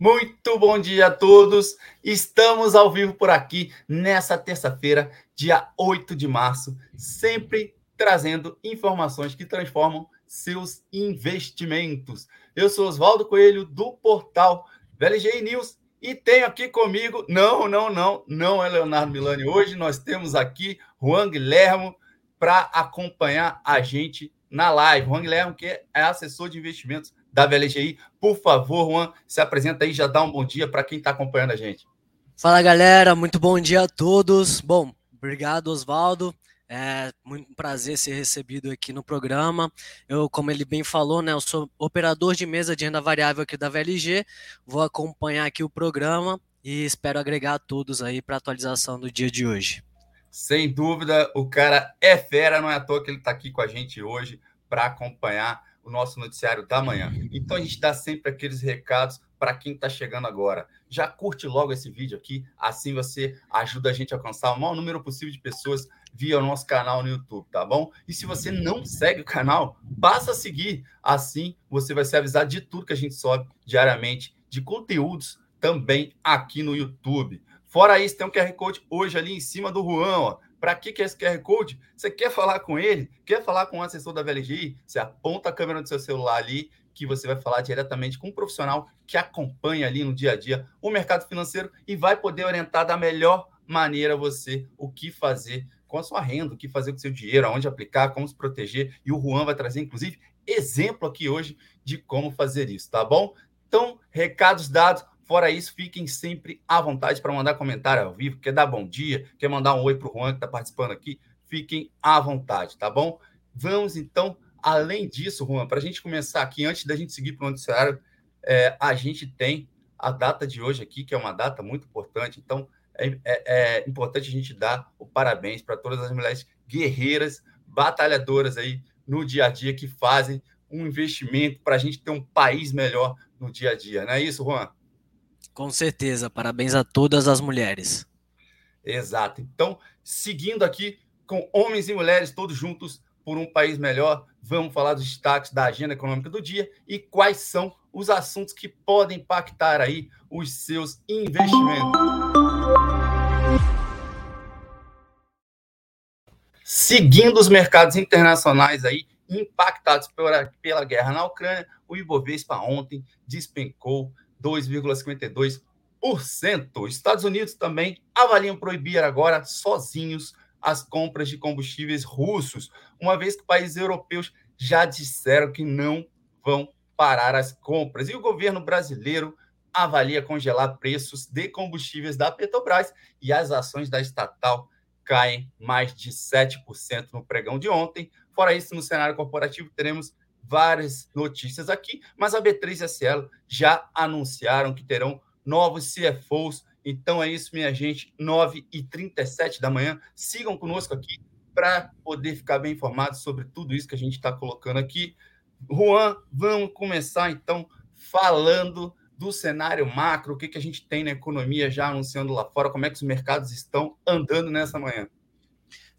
Muito bom dia a todos. Estamos ao vivo por aqui nessa terça-feira, dia 8 de março, sempre trazendo informações que transformam seus investimentos. Eu sou Oswaldo Coelho do portal VLG News e tenho aqui comigo, não, não, não, não é Leonardo Milani. Hoje nós temos aqui Juan Guilhermo para acompanhar a gente na live. Juan Guilhermo, que é assessor de investimentos da VLGI. Por favor, Juan, se apresenta aí, já dá um bom dia para quem está acompanhando a gente. Fala, galera, muito bom dia a todos. Bom, obrigado, Oswaldo. É muito prazer ser recebido aqui no programa. Eu, como ele bem falou, né, eu sou operador de mesa de renda variável aqui da VLG. Vou acompanhar aqui o programa e espero agregar a todos aí para a atualização do dia de hoje. Sem dúvida, o cara é fera, não é à toa que ele está aqui com a gente hoje para acompanhar o nosso noticiário da manhã. Então a gente dá sempre aqueles recados para quem está chegando agora. Já curte logo esse vídeo aqui, assim você ajuda a gente a alcançar o maior número possível de pessoas via o nosso canal no YouTube, tá bom? E se você não segue o canal, passa a seguir. Assim você vai ser avisado de tudo que a gente sobe diariamente, de conteúdos também aqui no YouTube. Fora isso, tem um QR Code hoje ali em cima do Juan, ó. Para que, que é esse QR Code? Você quer falar com ele? Quer falar com o assessor da VLGI? Você aponta a câmera do seu celular ali, que você vai falar diretamente com um profissional que acompanha ali no dia a dia o mercado financeiro e vai poder orientar da melhor maneira você o que fazer com a sua renda, o que fazer com o seu dinheiro, aonde aplicar, como se proteger. E o Juan vai trazer, inclusive, exemplo aqui hoje de como fazer isso, tá bom? Então, recados dados. Fora isso, fiquem sempre à vontade para mandar comentário ao vivo, quer dar bom dia, quer mandar um oi para o Juan que está participando aqui, fiquem à vontade, tá bom? Vamos então, além disso, Juan, para a gente começar aqui, antes da gente seguir para o noticiário, é, a gente tem a data de hoje aqui, que é uma data muito importante, então é, é, é importante a gente dar o parabéns para todas as mulheres guerreiras, batalhadoras aí no dia a dia que fazem um investimento para a gente ter um país melhor no dia a dia, não é isso, Juan? Com certeza, parabéns a todas as mulheres. Exato. Então, seguindo aqui com homens e mulheres todos juntos por um país melhor, vamos falar dos destaques da agenda econômica do dia e quais são os assuntos que podem impactar aí os seus investimentos. Seguindo os mercados internacionais aí impactados pela, pela guerra na Ucrânia, o Ibovespa ontem despencou 2,52%. Estados Unidos também avaliam proibir agora sozinhos as compras de combustíveis russos, uma vez que países europeus já disseram que não vão parar as compras. E o governo brasileiro avalia congelar preços de combustíveis da Petrobras e as ações da estatal caem mais de 7% no pregão de ontem. Fora isso, no cenário corporativo, teremos várias notícias aqui, mas a B3 e a Cielo já anunciaram que terão novos CFOs. Então é isso, minha gente, 9h37 da manhã. Sigam conosco aqui para poder ficar bem informados sobre tudo isso que a gente está colocando aqui. Juan, vamos começar então falando do cenário macro, o que, que a gente tem na economia já anunciando lá fora, como é que os mercados estão andando nessa manhã.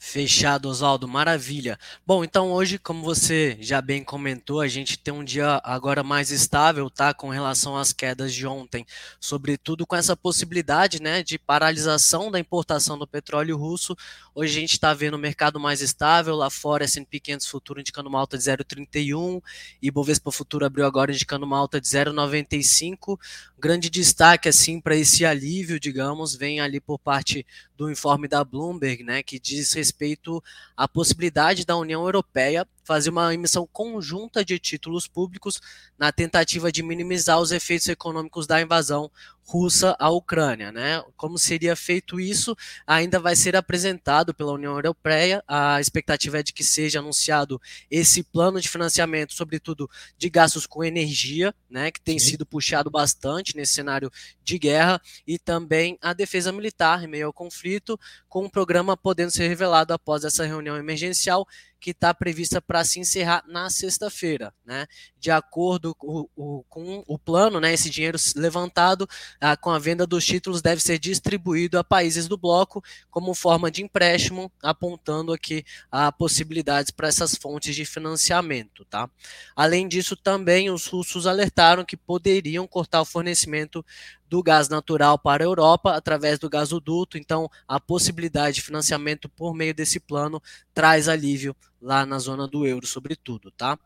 Fechado, Oswaldo, maravilha. Bom, então hoje, como você já bem comentou, a gente tem um dia agora mais estável, tá? Com relação às quedas de ontem, sobretudo com essa possibilidade, né, de paralisação da importação do petróleo russo. Hoje a gente está vendo o mercado mais estável, lá fora S&P 500 futuro indicando uma alta de 0,31 e Bovespa futuro abriu agora indicando uma alta de 0,95. Grande destaque assim para esse alívio, digamos, vem ali por parte do informe da Bloomberg, né, que diz respeito à possibilidade da União Europeia fazer uma emissão conjunta de títulos públicos na tentativa de minimizar os efeitos econômicos da invasão russa à Ucrânia, né? Como seria feito isso, ainda vai ser apresentado pela União Europeia. A expectativa é de que seja anunciado esse plano de financiamento, sobretudo de gastos com energia, né, que tem Sim. sido puxado bastante nesse cenário de guerra, e também a defesa militar em meio ao conflito, com um programa podendo ser revelado após essa reunião emergencial que está prevista para se encerrar na sexta-feira, né? De acordo com o, plano, né? Esse dinheiro levantado ah, com a venda dos títulos deve ser distribuído a países do bloco como forma de empréstimo, apontando aqui a possibilidades para essas fontes de financiamento, tá? Além disso, também os russos alertaram que poderiam cortar o fornecimento do gás natural para a Europa através do gasoduto. Então, a possibilidade de financiamento por meio desse plano traz alívio lá na zona do euro, sobretudo, tá?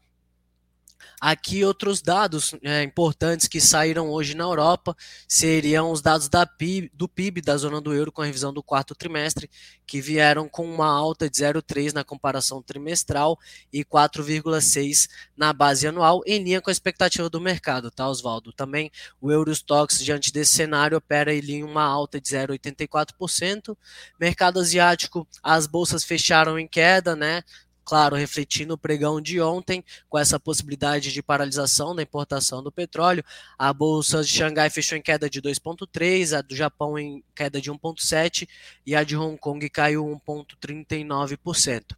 Aqui outros dados é, importantes que saíram hoje na Europa seriam os dados da PIB, do PIB da zona do euro com a revisão do quarto trimestre, que vieram com uma alta de 0,3 na comparação trimestral e 4,6 na base anual, em linha com a expectativa do mercado, tá, Oswaldo? Também o Eurostox, diante desse cenário, opera em uma alta de 0,84%. Mercado asiático, as bolsas fecharam em queda, né? Claro, refletindo o pregão de ontem, com essa possibilidade de paralisação da importação do petróleo. A bolsa de Xangai fechou em queda de 2,3, a do Japão em queda de 1,7 e a de Hong Kong caiu 1,39%.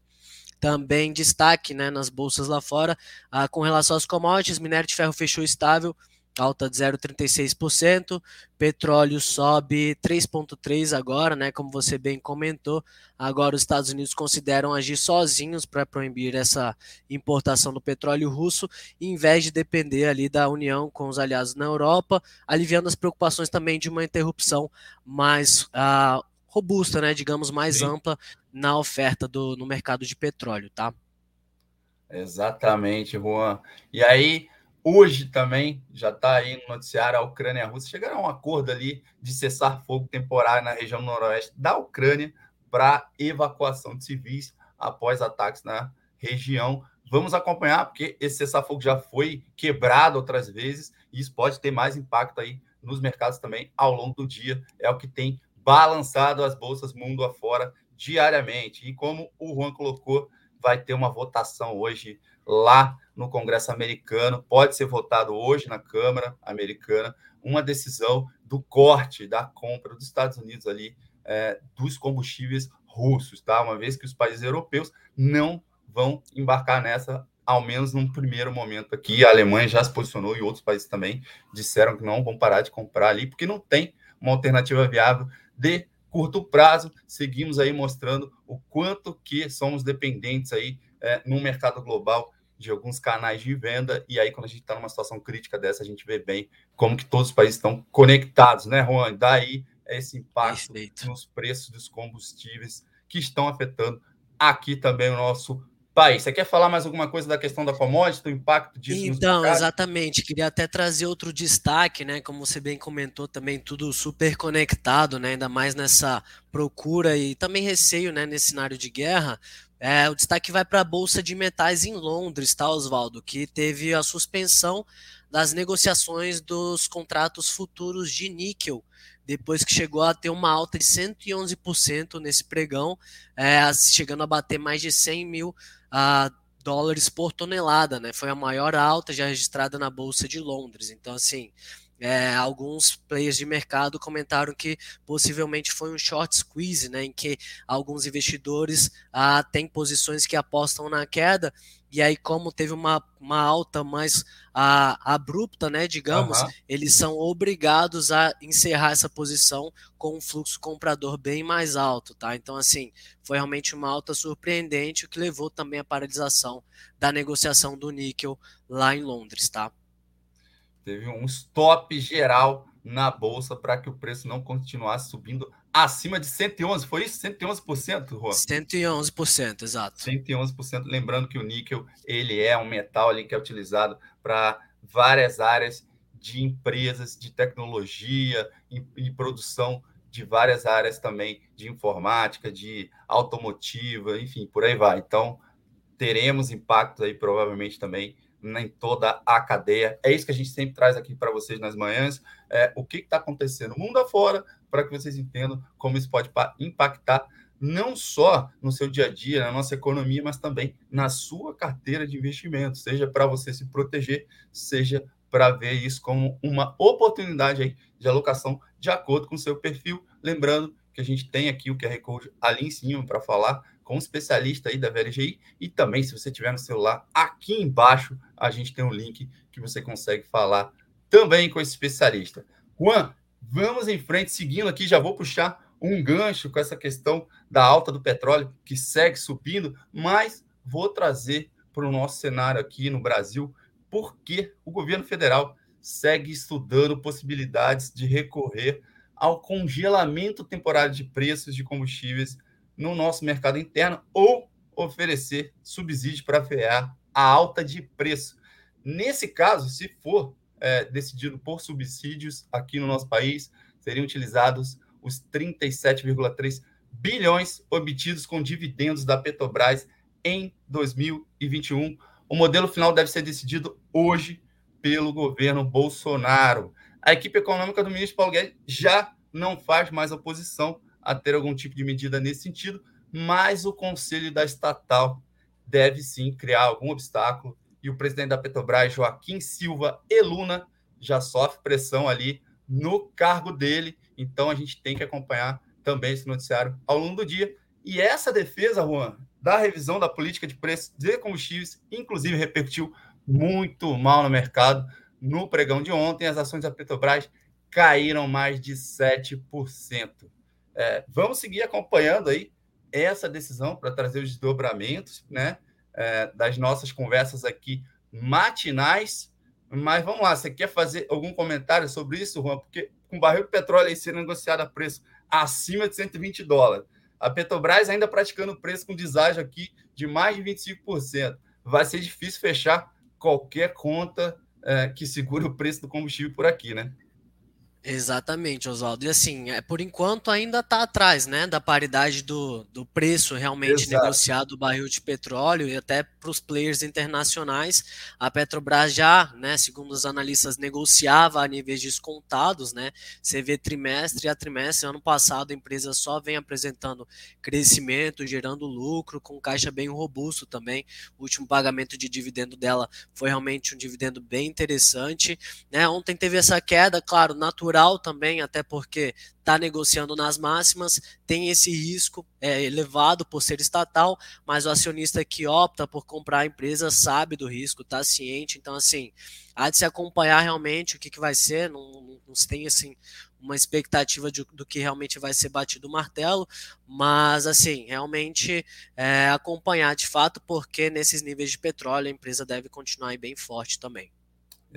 Também destaque né, nas bolsas lá fora, ah, com relação às commodities, minério de ferro fechou estável alta de 0,36%, petróleo sobe 3,3% agora, né? Como você bem comentou, agora os Estados Unidos consideram agir sozinhos para proibir essa importação do petróleo russo, em vez de depender ali da união com os aliados na Europa, aliviando as preocupações também de uma interrupção mais uh, robusta, né? Digamos mais Sim. ampla na oferta do, no mercado de petróleo, tá? Exatamente, Juan. E aí Hoje também já está aí no noticiário a Ucrânia e a Rússia chegaram a um acordo ali de cessar fogo temporário na região noroeste da Ucrânia para evacuação de civis após ataques na região. Vamos acompanhar, porque esse cessar-fogo já foi quebrado outras vezes e isso pode ter mais impacto aí nos mercados também ao longo do dia. É o que tem balançado as bolsas mundo afora diariamente. E como o Juan colocou, vai ter uma votação hoje lá no Congresso americano, pode ser votado hoje na Câmara americana, uma decisão do corte da compra dos Estados Unidos ali é, dos combustíveis russos, tá? Uma vez que os países europeus não vão embarcar nessa, ao menos num primeiro momento aqui. A Alemanha já se posicionou e outros países também disseram que não vão parar de comprar ali, porque não tem uma alternativa viável de curto prazo. Seguimos aí mostrando o quanto que somos dependentes aí é, no mercado global de alguns canais de venda, e aí quando a gente está numa situação crítica dessa, a gente vê bem como que todos os países estão conectados, né, Juan? Daí esse impacto Perfeito. nos preços dos combustíveis que estão afetando aqui também o nosso país. Você quer falar mais alguma coisa da questão da commodity, do impacto disso? Então, exatamente. Queria até trazer outro destaque, né? Como você bem comentou, também tudo super conectado, né? Ainda mais nessa procura e também receio, né? Nesse cenário de guerra. É, o destaque vai para a Bolsa de Metais em Londres, tá, Oswaldo? Que teve a suspensão das negociações dos contratos futuros de níquel, depois que chegou a ter uma alta de 111% nesse pregão, é, chegando a bater mais de 100 mil uh, dólares por tonelada, né? Foi a maior alta já registrada na Bolsa de Londres. Então, assim, é, alguns players de mercado comentaram que possivelmente foi um short squeeze, né, em que alguns investidores ah, têm posições que apostam na queda, e aí, como teve uma, uma alta mais ah, abrupta, né, digamos, uhum. eles são obrigados a encerrar essa posição com um fluxo comprador bem mais alto, tá? Então, assim, foi realmente uma alta surpreendente, o que levou também à paralisação da negociação do níquel lá em Londres, tá? Teve um stop geral na bolsa para que o preço não continuasse subindo acima de 111. Foi isso? 111%, Juan? 111%, exato. 111%. Lembrando que o níquel ele é um metal ali que é utilizado para várias áreas de empresas de tecnologia e, e produção de várias áreas também de informática, de automotiva, enfim, por aí vai. Então, teremos impactos aí provavelmente também em toda a cadeia. É isso que a gente sempre traz aqui para vocês nas manhãs. É, o que está acontecendo mundo afora, para que vocês entendam como isso pode impactar não só no seu dia a dia, na nossa economia, mas também na sua carteira de investimento, seja para você se proteger, seja para ver isso como uma oportunidade aí de alocação de acordo com o seu perfil. Lembrando que a gente tem aqui o QR Code ali em cima para falar com um especialista aí da VLGI. E também, se você tiver no celular, aqui embaixo a gente tem um link que você consegue falar também com esse especialista. Juan, vamos em frente, seguindo aqui, já vou puxar um gancho com essa questão da alta do petróleo, que segue subindo, mas vou trazer para o nosso cenário aqui no Brasil, porque o governo federal segue estudando possibilidades de recorrer ao congelamento temporário de preços de combustíveis no nosso mercado interno ou oferecer subsídio para frear a alta de preço. Nesse caso, se for é, decidido por subsídios aqui no nosso país, seriam utilizados os 37,3 bilhões obtidos com dividendos da Petrobras em 2021. O modelo final deve ser decidido hoje pelo governo Bolsonaro. A equipe econômica do ministro Paulo Guedes já não faz mais oposição a ter algum tipo de medida nesse sentido, mas o conselho da estatal deve sim criar algum obstáculo e o presidente da Petrobras, Joaquim Silva Eluna, já sofre pressão ali no cargo dele então a gente tem que acompanhar também esse noticiário ao longo do dia. E essa defesa, Juan, da revisão da política de preços de combustíveis, inclusive repercutiu muito mal no mercado. No pregão de ontem, as ações da Petrobras caíram mais de 7%. É, vamos seguir acompanhando aí essa decisão para trazer os desdobramentos né, é, das nossas conversas aqui matinais. Mas vamos lá, você quer fazer algum comentário sobre isso, Juan? Porque com barril de petróleo aí sendo negociado a preço acima de 120 dólares. A Petrobras ainda praticando preço com deságio aqui de mais de 25%. Vai ser difícil fechar qualquer conta é, que segure o preço do combustível por aqui, né? Exatamente, Oswaldo. E assim, é, por enquanto ainda está atrás né, da paridade do, do preço realmente Exato. negociado do barril de petróleo e até para os players internacionais. A Petrobras já, né, segundo os analistas, negociava a níveis descontados, né? Você vê trimestre a trimestre. Ano passado a empresa só vem apresentando crescimento, gerando lucro, com caixa bem robusto também. O último pagamento de dividendo dela foi realmente um dividendo bem interessante. Né? Ontem teve essa queda, claro, natural também, até porque está negociando nas máximas, tem esse risco é, elevado por ser estatal, mas o acionista que opta por comprar a empresa sabe do risco, está ciente, então assim, há de se acompanhar realmente o que, que vai ser, não, não, não se tem assim uma expectativa de, do que realmente vai ser batido o martelo, mas assim, realmente é, acompanhar de fato, porque nesses níveis de petróleo a empresa deve continuar bem forte também.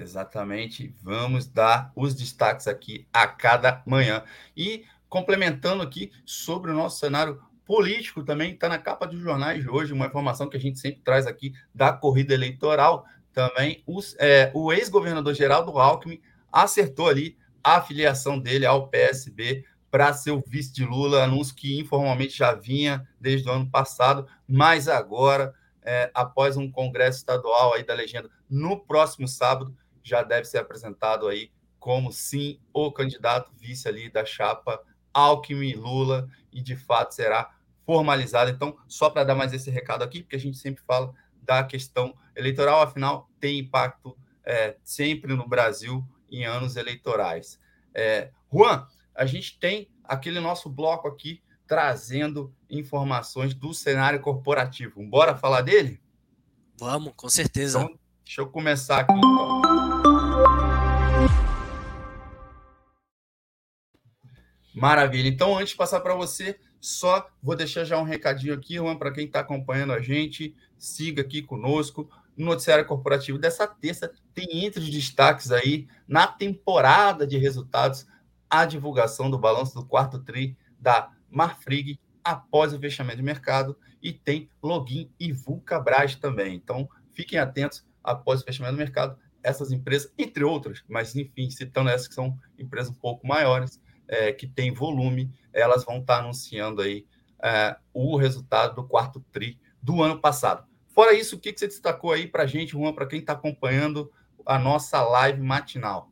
Exatamente. Vamos dar os destaques aqui a cada manhã. E complementando aqui sobre o nosso cenário político também, está na capa dos jornais de hoje, uma informação que a gente sempre traz aqui da corrida eleitoral. Também os, é, o ex-governador Geraldo Alckmin acertou ali a filiação dele ao PSB para ser o vice de Lula, anúncio que informalmente já vinha desde o ano passado, mas agora, é, após um congresso estadual aí da legenda no próximo sábado, já deve ser apresentado aí como sim o candidato vice ali da chapa Alckmin Lula e de fato será formalizado. Então, só para dar mais esse recado aqui, porque a gente sempre fala da questão eleitoral, afinal, tem impacto é, sempre no Brasil em anos eleitorais. É, Juan, a gente tem aquele nosso bloco aqui trazendo informações do cenário corporativo. Bora falar dele? Vamos, com certeza. Então, deixa eu começar aqui. Então. Maravilha. Então, antes de passar para você, só vou deixar já um recadinho aqui, Juan, para quem está acompanhando a gente, siga aqui conosco. No Noticiário Corporativo dessa terça, tem entre os destaques aí, na temporada de resultados, a divulgação do balanço do quarto TRI da Marfrig após o fechamento de mercado e tem login e Vulcabras também. Então, fiquem atentos após o fechamento do mercado, essas empresas, entre outras, mas enfim, citando essas que são empresas um pouco maiores, é, que tem volume, elas vão estar anunciando aí é, o resultado do quarto TRI do ano passado. Fora isso, o que, que você destacou aí para a gente, Juan, para quem está acompanhando a nossa live matinal?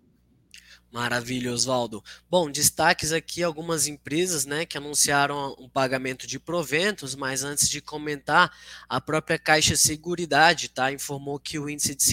Maravilha, Oswaldo. Bom, destaques aqui algumas empresas né, que anunciaram um pagamento de proventos, mas antes de comentar, a própria Caixa Seguridade tá, informou que o índice de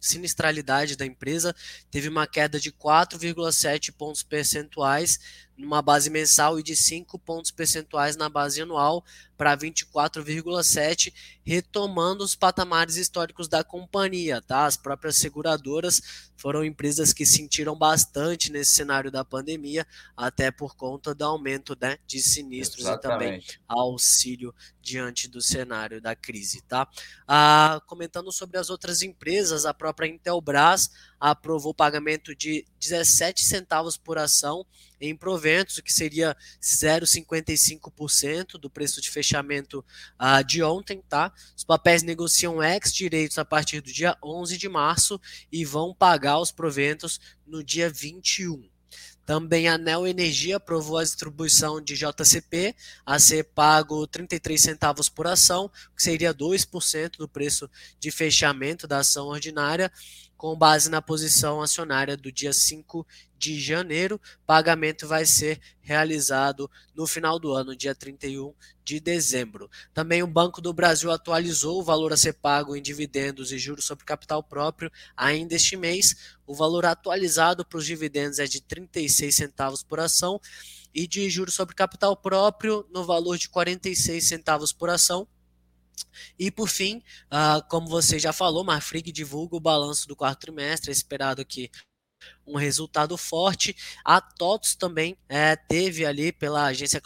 sinistralidade da empresa teve uma queda de 4,7 pontos percentuais numa base mensal e de 5 pontos percentuais na base anual para 24,7, retomando os patamares históricos da companhia, tá? As próprias seguradoras foram empresas que sentiram bastante nesse cenário da pandemia, até por conta do aumento né, de sinistros Exatamente. e também auxílio diante do cenário da crise, tá? Ah, comentando sobre as outras empresas, a própria Intelbras aprovou o pagamento de 17 centavos por ação em proventos, o que seria 0,55% do preço de fechamento uh, de ontem, tá? Os papéis negociam ex-direitos a partir do dia 11 de março e vão pagar os proventos no dia 21. Também a Neo Energia aprovou a distribuição de JCP a ser pago 33 centavos por ação, que seria 2% do preço de fechamento da ação ordinária, com base na posição acionária do dia 5 de janeiro. Pagamento vai ser realizado no final do ano, dia 31 de dezembro. Também o Banco do Brasil atualizou o valor a ser pago em dividendos e juros sobre capital próprio ainda este mês. O valor atualizado para os dividendos é de 36 centavos por ação e de juros sobre capital próprio no valor de 46 centavos por ação. E por fim, uh, como você já falou, Marfrig divulga o balanço do quarto trimestre, é esperado que um resultado forte. A TOTS também é, teve ali pela agência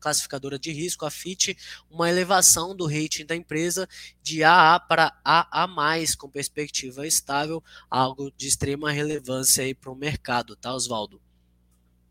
classificadora de risco, a FIT, uma elevação do rating da empresa de AA para AA+, com perspectiva estável, algo de extrema relevância aí para o mercado, tá, Oswaldo?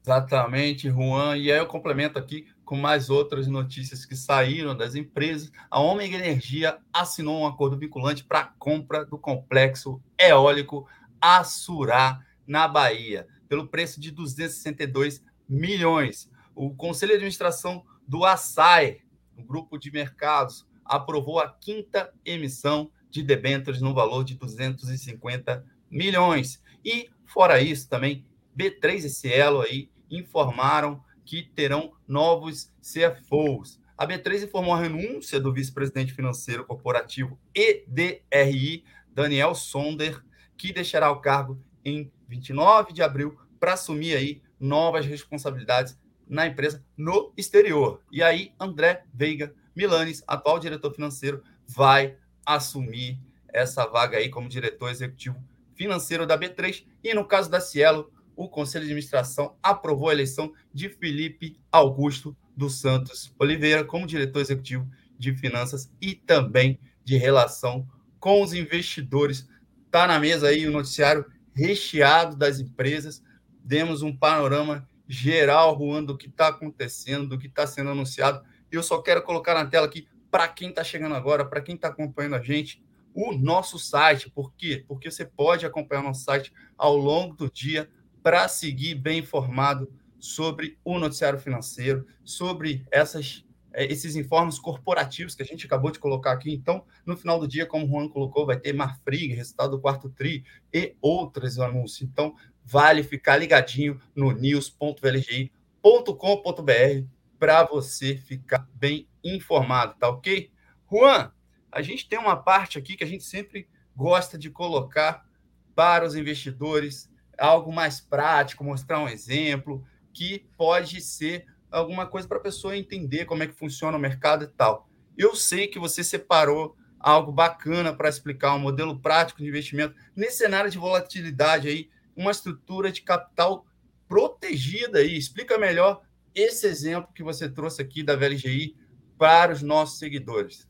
Exatamente, Juan. E aí eu complemento aqui com mais outras notícias que saíram das empresas. A Omega Energia assinou um acordo vinculante para a compra do complexo eólico Assurá, na Bahia, pelo preço de 262 milhões. O Conselho de Administração do Açaí, o grupo de mercados, aprovou a quinta emissão de debêntures no valor de 250 milhões. E, fora isso, também B3 e Cielo aí informaram que terão novos CFOs. A B3 informou a renúncia do vice-presidente financeiro corporativo EDRI, Daniel Sonder, que deixará o cargo em 29 de abril para assumir aí novas responsabilidades na empresa no exterior. E aí, André Veiga Milanes, atual diretor financeiro, vai assumir essa vaga aí como diretor executivo financeiro da B3. E no caso da Cielo, o Conselho de Administração aprovou a eleição de Felipe Augusto dos Santos Oliveira como diretor executivo de finanças e também de relação com os investidores. Está na mesa aí o noticiário recheado das empresas. Demos um panorama geral, Juan, do que está acontecendo, do que está sendo anunciado. E eu só quero colocar na tela aqui, para quem está chegando agora, para quem está acompanhando a gente, o nosso site. Por quê? Porque você pode acompanhar nosso site ao longo do dia para seguir bem informado sobre o noticiário financeiro, sobre essas, eh, esses informes corporativos que a gente acabou de colocar aqui. Então, no final do dia, como o Juan colocou, vai ter Marfrig, resultado do quarto TRI e outros anúncios. Então, vale ficar ligadinho no news.vlgi.com.br para você ficar bem informado, tá ok? Juan, a gente tem uma parte aqui que a gente sempre gosta de colocar para os investidores algo mais prático, mostrar um exemplo, que pode ser alguma coisa para a pessoa entender como é que funciona o mercado e tal. Eu sei que você separou algo bacana para explicar um modelo prático de investimento nesse cenário de volatilidade aí, uma estrutura de capital protegida aí. Explica melhor esse exemplo que você trouxe aqui da VLGI para os nossos seguidores.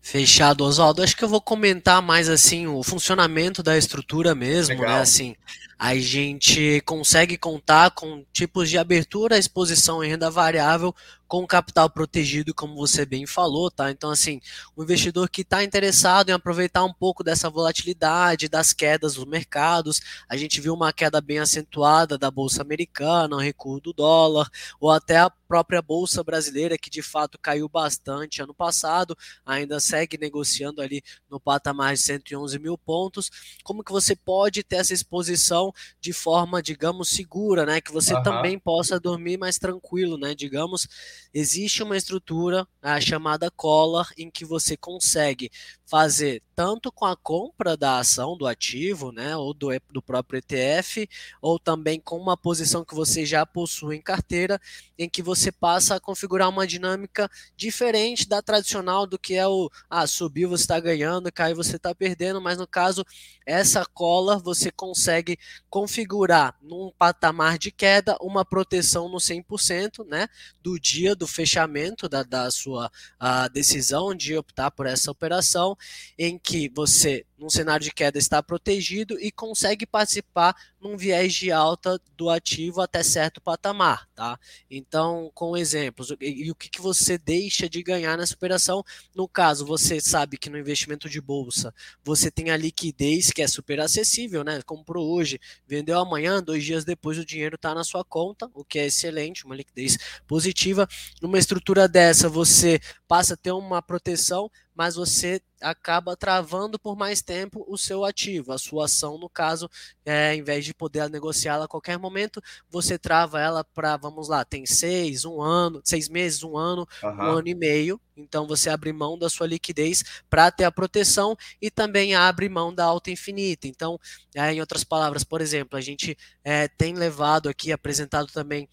Fechado, Oswaldo. Acho que eu vou comentar mais assim o funcionamento da estrutura mesmo, né? Legal. né? Assim, a gente consegue contar com tipos de abertura, exposição em renda variável com capital protegido, como você bem falou, tá? Então, assim, o investidor que está interessado em aproveitar um pouco dessa volatilidade, das quedas dos mercados, a gente viu uma queda bem acentuada da Bolsa Americana, o recuo do dólar, ou até a própria Bolsa Brasileira, que de fato caiu bastante ano passado, ainda segue negociando ali no patamar de 111 mil pontos. Como que você pode ter essa exposição de forma, digamos, segura, né? Que você uhum. também possa dormir mais tranquilo, né? Digamos, existe uma estrutura a chamada collar em que você consegue fazer tanto com a compra da ação do ativo, né, ou do, do próprio ETF, ou também com uma posição que você já possui em carteira, em que você passa a configurar uma dinâmica diferente da tradicional do que é o ah, subiu você está ganhando, caiu você está perdendo, mas no caso essa cola você consegue configurar num patamar de queda uma proteção no 100%, né, do dia do fechamento da, da sua a decisão de optar por essa operação, em que você num cenário de queda está protegido e consegue participar num viés de alta do ativo até certo patamar, tá? Então, com exemplos, e, o que, que você deixa de ganhar nessa operação? No caso, você sabe que no investimento de bolsa você tem a liquidez que é super acessível, né? Comprou hoje, vendeu amanhã, dois dias depois o dinheiro está na sua conta, o que é excelente, uma liquidez positiva. Numa estrutura dessa, você passa a ter uma proteção, mas você acaba travando por mais tempo o seu ativo, a sua ação, no caso, é, em vez de poder negociá-la a qualquer momento, você trava ela para, vamos lá, tem seis, um ano, seis meses, um ano, uhum. um ano e meio. Então você abre mão da sua liquidez para ter a proteção e também abre mão da alta infinita. Então, é, em outras palavras, por exemplo, a gente é, tem levado aqui, apresentado também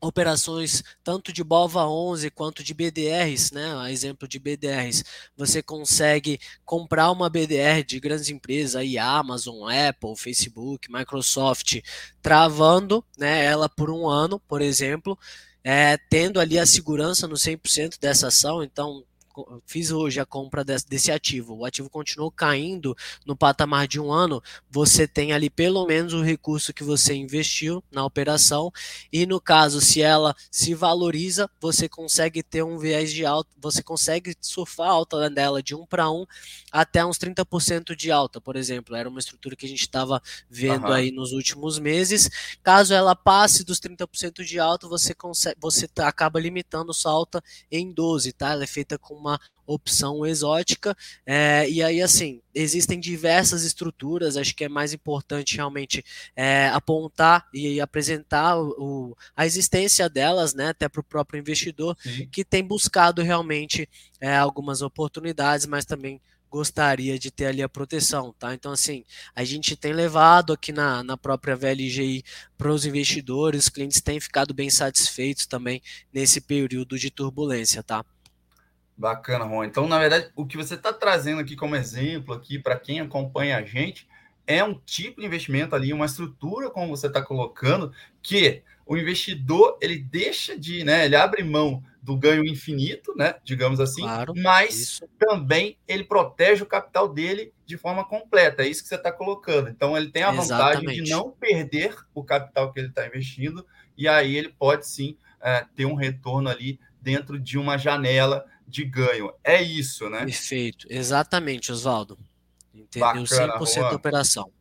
operações tanto de BOVA 11 quanto de BDRs, né? A exemplo de BDRs, você consegue comprar uma BDR de grandes empresas, aí Amazon, Apple, Facebook, Microsoft, travando, né? Ela por um ano, por exemplo, é, tendo ali a segurança no 100% dessa ação, então fiz hoje a compra desse, desse, ativo, o ativo continuou caindo no patamar de um ano, você tem ali pelo menos o recurso que você investiu na operação, e no caso, se ela se valoriza, você consegue ter um viés de alta, você consegue surfar a alta dela de um para um até uns 30% de alta, por exemplo. Era uma estrutura que a gente estava vendo uhum. aí nos últimos meses. Caso ela passe dos 30% de alta, você consegue, você tá, acaba limitando sua alta em 12, tá? Ela é feita com uma opção exótica. É, e aí, assim, existem diversas estruturas, acho que é mais importante realmente é, apontar e apresentar o, a existência delas, né, até para o próprio investidor, Sim. que tem buscado realmente é, algumas oportunidades, mas também gostaria de ter ali a proteção, tá? Então, assim, a gente tem levado aqui na, na própria VLGI para os investidores, os clientes têm ficado bem satisfeitos também nesse período de turbulência, tá? Bacana, Ron. Então, na verdade, o que você está trazendo aqui como exemplo aqui para quem acompanha a gente é um tipo de investimento ali, uma estrutura, como você está colocando, que o investidor ele deixa de, né? Ele abre mão do ganho infinito, né? Digamos assim, claro, mas isso. também ele protege o capital dele de forma completa. É isso que você está colocando. Então ele tem a Exatamente. vantagem de não perder o capital que ele está investindo, e aí ele pode sim é, ter um retorno ali dentro de uma janela de ganho. É isso, né? Perfeito, exatamente, Oswaldo. Entendeu? Bacana, 100% Juan. da operação.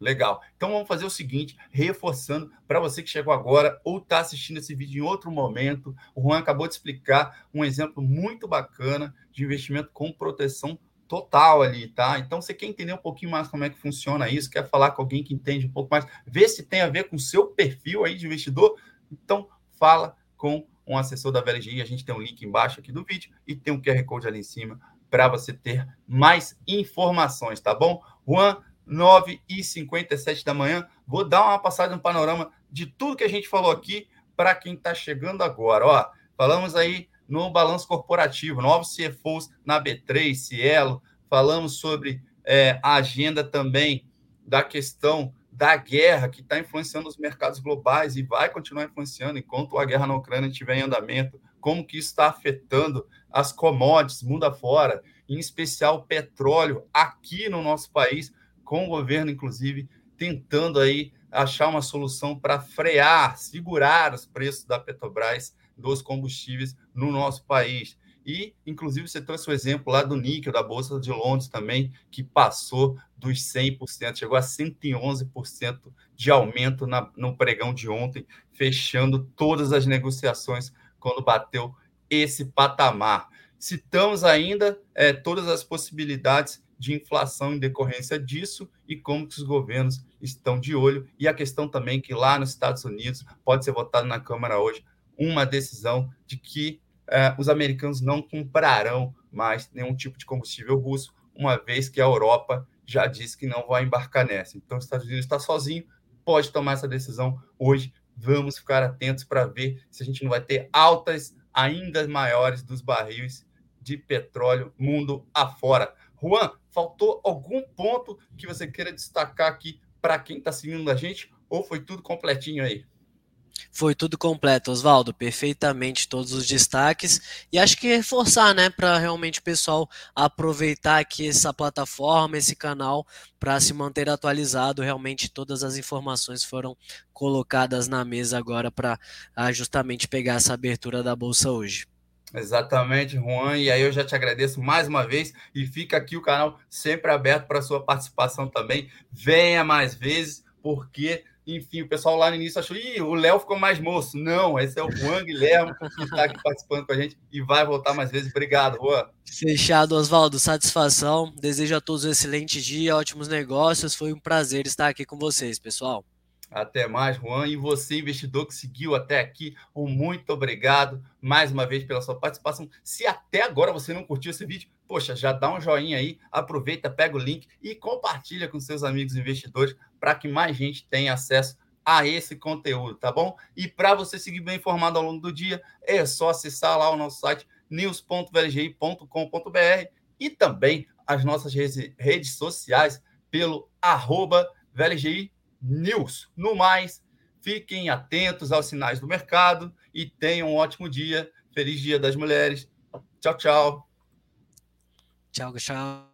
Legal. Então vamos fazer o seguinte, reforçando para você que chegou agora ou está assistindo esse vídeo em outro momento, o Juan acabou de explicar um exemplo muito bacana de investimento com proteção total ali, tá? Então você quer entender um pouquinho mais como é que funciona isso, quer falar com alguém que entende um pouco mais, ver se tem a ver com o seu perfil aí de investidor, então fala com um assessor da VLGI. A gente tem um link embaixo aqui do vídeo e tem um QR Code ali em cima para você ter mais informações, tá bom? Juan, 9 e 57 da manhã. Vou dar uma passada no panorama de tudo que a gente falou aqui para quem está chegando agora. Ó, falamos aí no balanço corporativo, novos CFOs na B3, Cielo, falamos sobre é, a agenda também da questão da guerra que está influenciando os mercados globais e vai continuar influenciando enquanto a guerra na Ucrânia estiver em andamento, como que isso está afetando as commodities mundo afora, em especial petróleo aqui no nosso país, com o governo, inclusive, tentando aí achar uma solução para frear, segurar os preços da Petrobras dos combustíveis no nosso país. E, inclusive, você trouxe o exemplo lá do níquel, da Bolsa de Londres também, que passou dos 100%, chegou a 111% de aumento na, no pregão de ontem, fechando todas as negociações quando bateu esse patamar. Citamos ainda é, todas as possibilidades de inflação em decorrência disso e como que os governos estão de olho. E a questão também que lá nos Estados Unidos pode ser votada na Câmara hoje uma decisão de que é, os americanos não comprarão mais nenhum tipo de combustível russo, uma vez que a Europa já disse que não vai embarcar nessa. Então, os Estados Unidos está sozinho, pode tomar essa decisão hoje. Vamos ficar atentos para ver se a gente não vai ter altas ainda maiores dos barris de petróleo mundo afora. Juan, faltou algum ponto que você queira destacar aqui para quem está seguindo a gente? Ou foi tudo completinho aí? Foi tudo completo, Oswaldo, perfeitamente todos os destaques. E acho que reforçar, né, para realmente o pessoal aproveitar aqui essa plataforma, esse canal, para se manter atualizado. Realmente todas as informações foram colocadas na mesa agora para ah, justamente pegar essa abertura da bolsa hoje. Exatamente, Juan. E aí eu já te agradeço mais uma vez e fica aqui o canal sempre aberto para sua participação também. Venha mais vezes, porque, enfim, o pessoal lá no início achou, Ih, o Léo ficou mais moço. Não, esse é o Juan Guilherme que está aqui participando com a gente e vai voltar mais vezes. Obrigado, Juan. Fechado, Oswaldo. Satisfação. Desejo a todos um excelente dia, ótimos negócios. Foi um prazer estar aqui com vocês, pessoal. Até mais, Juan. E você, investidor que seguiu até aqui, um muito obrigado mais uma vez pela sua participação. Se até agora você não curtiu esse vídeo, poxa, já dá um joinha aí, aproveita, pega o link e compartilha com seus amigos investidores para que mais gente tenha acesso a esse conteúdo, tá bom? E para você seguir bem informado ao longo do dia, é só acessar lá o nosso site news.vlgi.com.br e também as nossas redes sociais pelo arroba VLGI News. No mais, fiquem atentos aos sinais do mercado e tenham um ótimo dia. Feliz Dia das Mulheres. Tchau, tchau. Tchau, tchau.